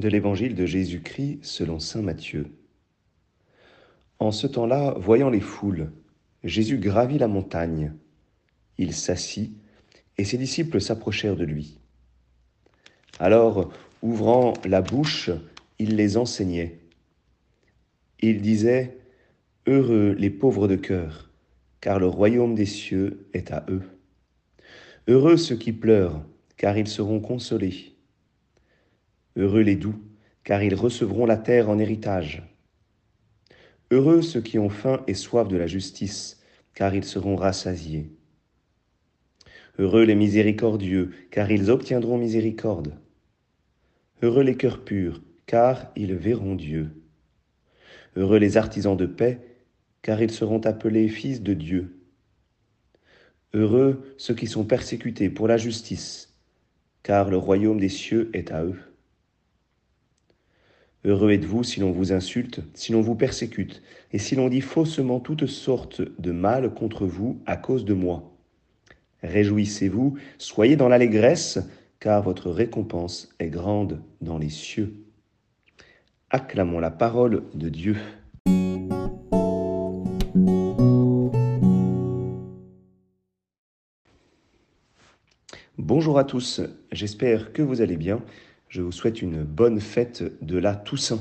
de l'évangile de Jésus-Christ selon Saint Matthieu. En ce temps-là, voyant les foules, Jésus gravit la montagne. Il s'assit, et ses disciples s'approchèrent de lui. Alors, ouvrant la bouche, il les enseignait. Il disait, Heureux les pauvres de cœur, car le royaume des cieux est à eux. Heureux ceux qui pleurent, car ils seront consolés. Heureux les doux, car ils recevront la terre en héritage. Heureux ceux qui ont faim et soif de la justice, car ils seront rassasiés. Heureux les miséricordieux, car ils obtiendront miséricorde. Heureux les cœurs purs, car ils verront Dieu. Heureux les artisans de paix, car ils seront appelés fils de Dieu. Heureux ceux qui sont persécutés pour la justice, car le royaume des cieux est à eux. Heureux êtes-vous si l'on vous insulte, si l'on vous persécute, et si l'on dit faussement toutes sortes de mal contre vous à cause de moi. Réjouissez-vous, soyez dans l'allégresse, car votre récompense est grande dans les cieux. Acclamons la parole de Dieu. Bonjour à tous, j'espère que vous allez bien je vous souhaite une bonne fête de la Toussaint.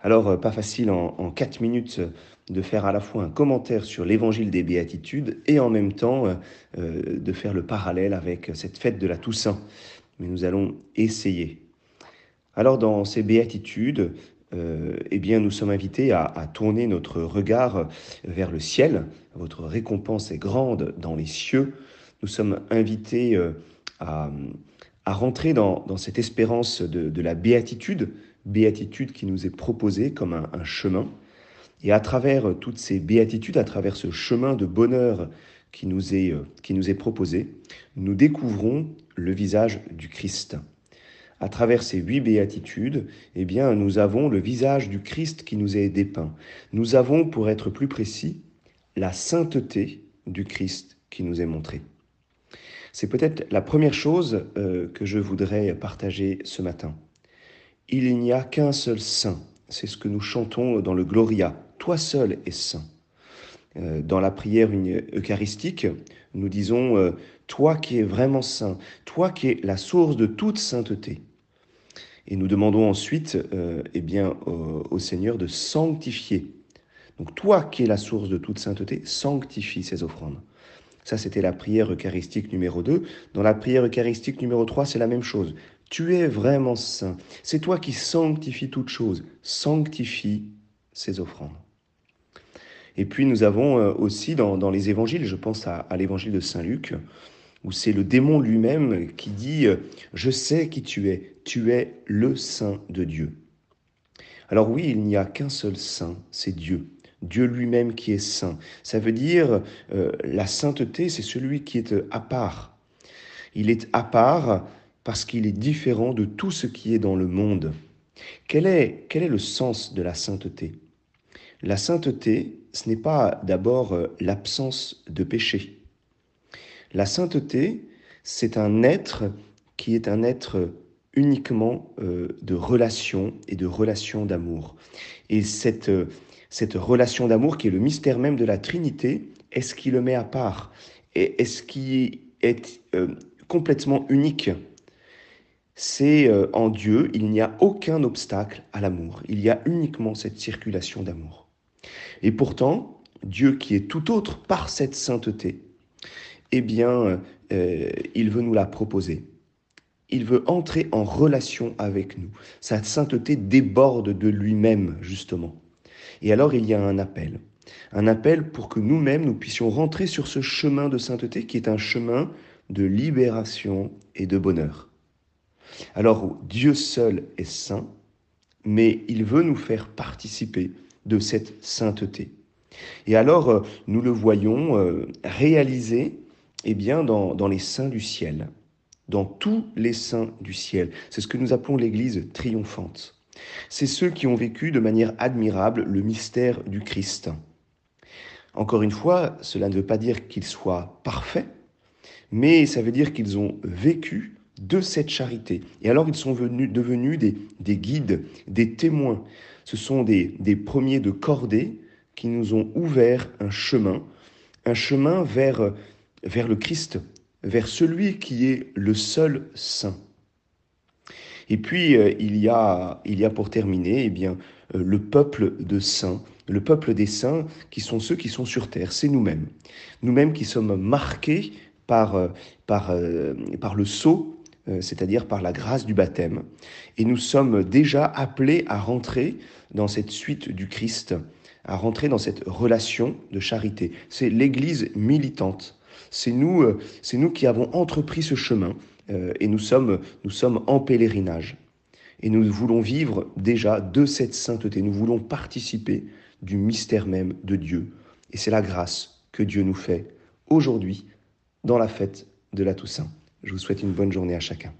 Alors, euh, pas facile en, quatre minutes de faire à la fois un commentaire sur l'évangile des béatitudes et en même temps euh, euh, de faire le parallèle avec cette fête de la Toussaint. Mais nous allons essayer. Alors, dans ces béatitudes, eh bien, nous sommes invités à, tourner notre regard vers le ciel. Votre récompense est grande dans les cieux. Nous sommes invités à à rentrer dans, cette espérance de, la béatitude, béatitude qui nous est proposée comme un, chemin. Et à travers toutes ces béatitudes, à travers ce chemin de bonheur qui nous est, qui nous est proposé, nous découvrons le visage du Christ. À travers ces huit béatitudes, eh bien, nous avons le visage du Christ qui nous est dépeint. Nous avons, pour être plus précis, la sainteté du Christ qui nous est montrée. C'est peut-être la première chose euh, que je voudrais partager ce matin. Il n'y a qu'un seul saint. C'est ce que nous chantons dans le Gloria. Toi seul es saint. Euh, dans la prière eucharistique, nous disons euh, Toi qui es vraiment saint, toi qui es la source de toute sainteté. Et nous demandons ensuite eh bien, au Seigneur de sanctifier. Donc toi qui es la source de toute sainteté, sanctifie ces offrandes. Ça, c'était la prière eucharistique numéro 2. Dans la prière eucharistique numéro 3, c'est la même chose. Tu es vraiment saint. C'est toi qui sanctifies toutes choses. Sanctifie ces offrandes. Et puis nous avons euh, aussi dans, les évangiles, je pense à, à l'évangile de Saint Luc, où c'est le démon lui-même qui dit euh, Je sais qui tu es, tu es le Saint de Dieu. Alors oui, il n'y a qu'un seul Saint, c'est Dieu. Dieu lui-même qui est saint. Ça veut dire euh, la sainteté, c'est celui qui est euh, à part. Il est à part parce qu'il est différent de tout ce qui est dans le monde. Quel est, quel est le sens de la sainteté? La sainteté, ce n'est pas d'abord euh, l'absence de péché. La sainteté, c'est un être qui est un être uniquement de relation et de relation d'amour. Et cette, cette relation d'amour qui est le mystère même de la Trinité, est-ce qui le met à part Et est-ce qui est euh, complètement unique? C'est euh, en Dieu, il n'y a aucun obstacle à l'amour. Il y a uniquement cette circulation d'amour. Et pourtant, Dieu qui est tout autre par cette sainteté, eh bien, euh, il veut nous la proposer. Il veut entrer en relation avec nous. Sa sainteté déborde de lui-même, justement. Et alors il y a un appel. Un appel pour que nous-mêmes, nous puissions rentrer sur ce chemin de sainteté qui est un chemin de libération et de bonheur. Alors Dieu seul est saint, mais il veut nous faire participer de cette sainteté. Et alors euh, nous le voyons euh, réaliser eh bien, dans, dans les saints du ciel, dans tous les saints du ciel. C'est ce que nous appelons l'Église triomphante. C'est ceux qui ont vécu de manière admirable le mystère du Christ. Encore une fois, cela ne veut pas dire qu'ils soient parfaits, mais ça veut dire qu'ils ont vécu de cette charité. Et alors ils sont venus, devenus des, des guides, des témoins. Ce sont des, premiers de cordée qui nous ont ouvert un chemin, un chemin vers le Christ, vers celui qui est le seul saint. Et puis, euh, il, y a, il y a pour terminer eh bien, euh, le peuple de saints, le peuple des saints qui sont ceux qui sont sur terre, c'est nous-mêmes. Nous-mêmes qui sommes marqués par, euh, par, le sceau, c'est-à-dire par la grâce du baptême. Et nous sommes déjà appelés à rentrer dans cette suite du Christ, à rentrer dans cette relation de charité. C'est l'Église militante. C'est nous, c'est nous qui avons entrepris ce chemin et nous sommes, nous sommes en pèlerinage. Et nous voulons vivre déjà de cette sainteté, nous voulons participer du mystère même de Dieu. Et c'est la grâce que Dieu nous fait aujourd'hui dans la fête de la Toussaint. Je vous souhaite une bonne journée à chacun.